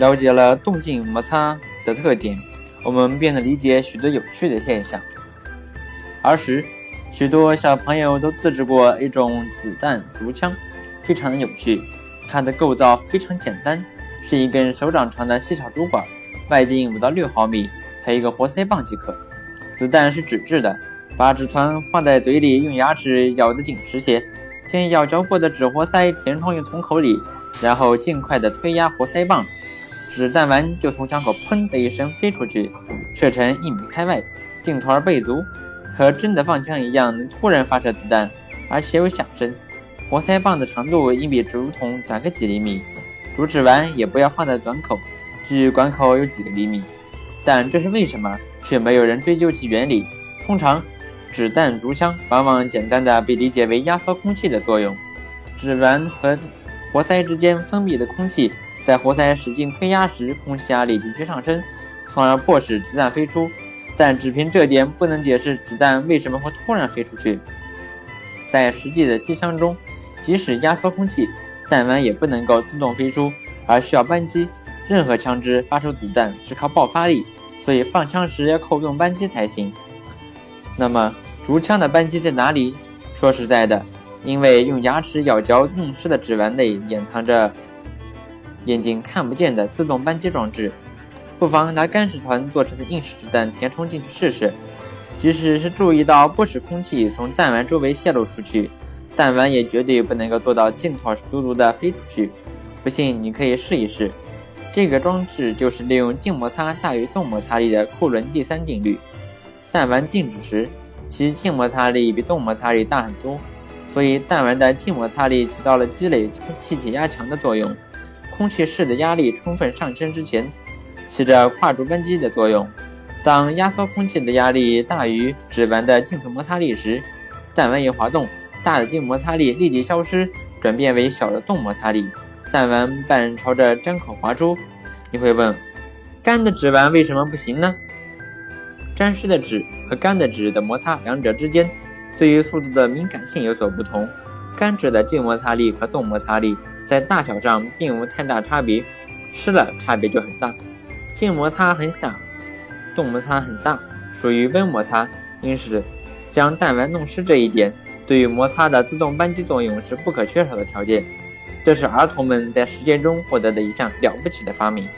了解了动静摩擦的特点，我们便能理解许多有趣的现象。儿时，许多小朋友都自制过一种子弹竹枪，非常的有趣。它的构造非常简单，是一根手掌长的细小竹管，外径五到六毫米，配一个活塞棒即可。子弹是纸质的，把纸团放在嘴里，用牙齿咬得紧实些，将咬嚼过的纸活塞填充进铜口里，然后尽快的推压活塞棒，子弹丸就从枪口砰的一声飞出去，射程一米开外，劲头儿倍足，和真的放枪一样，能突然发射子弹，而且有响声。活塞棒的长度应比竹筒短个几厘米，竹指丸也不要放在短口，距管口有几个厘米。但这是为什么，却没有人追究其原理。通常，纸弹竹枪往往简单的被理解为压缩空气的作用。指丸和活塞之间封闭的空气，在活塞使劲推压时，空气压力急剧上升，从而迫使子弹飞出。但只凭这点不能解释子弹为什么会突然飞出去。在实际的机枪中，即使压缩空气，弹丸也不能够自动飞出，而需要扳机。任何枪支发出子弹是靠爆发力，所以放枪时要扣动扳机才行。那么竹枪的扳机在哪里？说实在的，因为用牙齿咬嚼弄湿的指丸内掩藏着眼睛看不见的自动扳机装置，不妨拿干石团做成的硬式子弹填充进去试试。即使是注意到不使空气从弹丸周围泄露出去。弹丸也绝对不能够做到劲头足足的飞出去，不信你可以试一试。这个装置就是利用静摩擦大于动摩擦力的库伦第三定律。弹丸静止时，其静摩擦力比动摩擦力大很多，所以弹丸的静摩擦力起到了积累气体压强的作用。空气室的压力充分上升之前，起着跨住扳机的作用。当压缩空气的压力大于指丸的静摩擦力时，弹丸一滑动。大的静摩擦力立即消失，转变为小的动摩擦力，弹丸半朝着针口滑出。你会问，干的纸丸为什么不行呢？沾湿的纸和干的纸的摩擦，两者之间对于速度的敏感性有所不同。干纸的静摩擦力和动摩擦力在大小上并无太大差别，湿了差别就很大。静摩擦很小，动摩擦很大，属于温摩擦。因此，将弹丸弄湿这一点。对于摩擦的自动扳机作用是不可缺少的条件，这是儿童们在实践中获得的一项了不起的发明。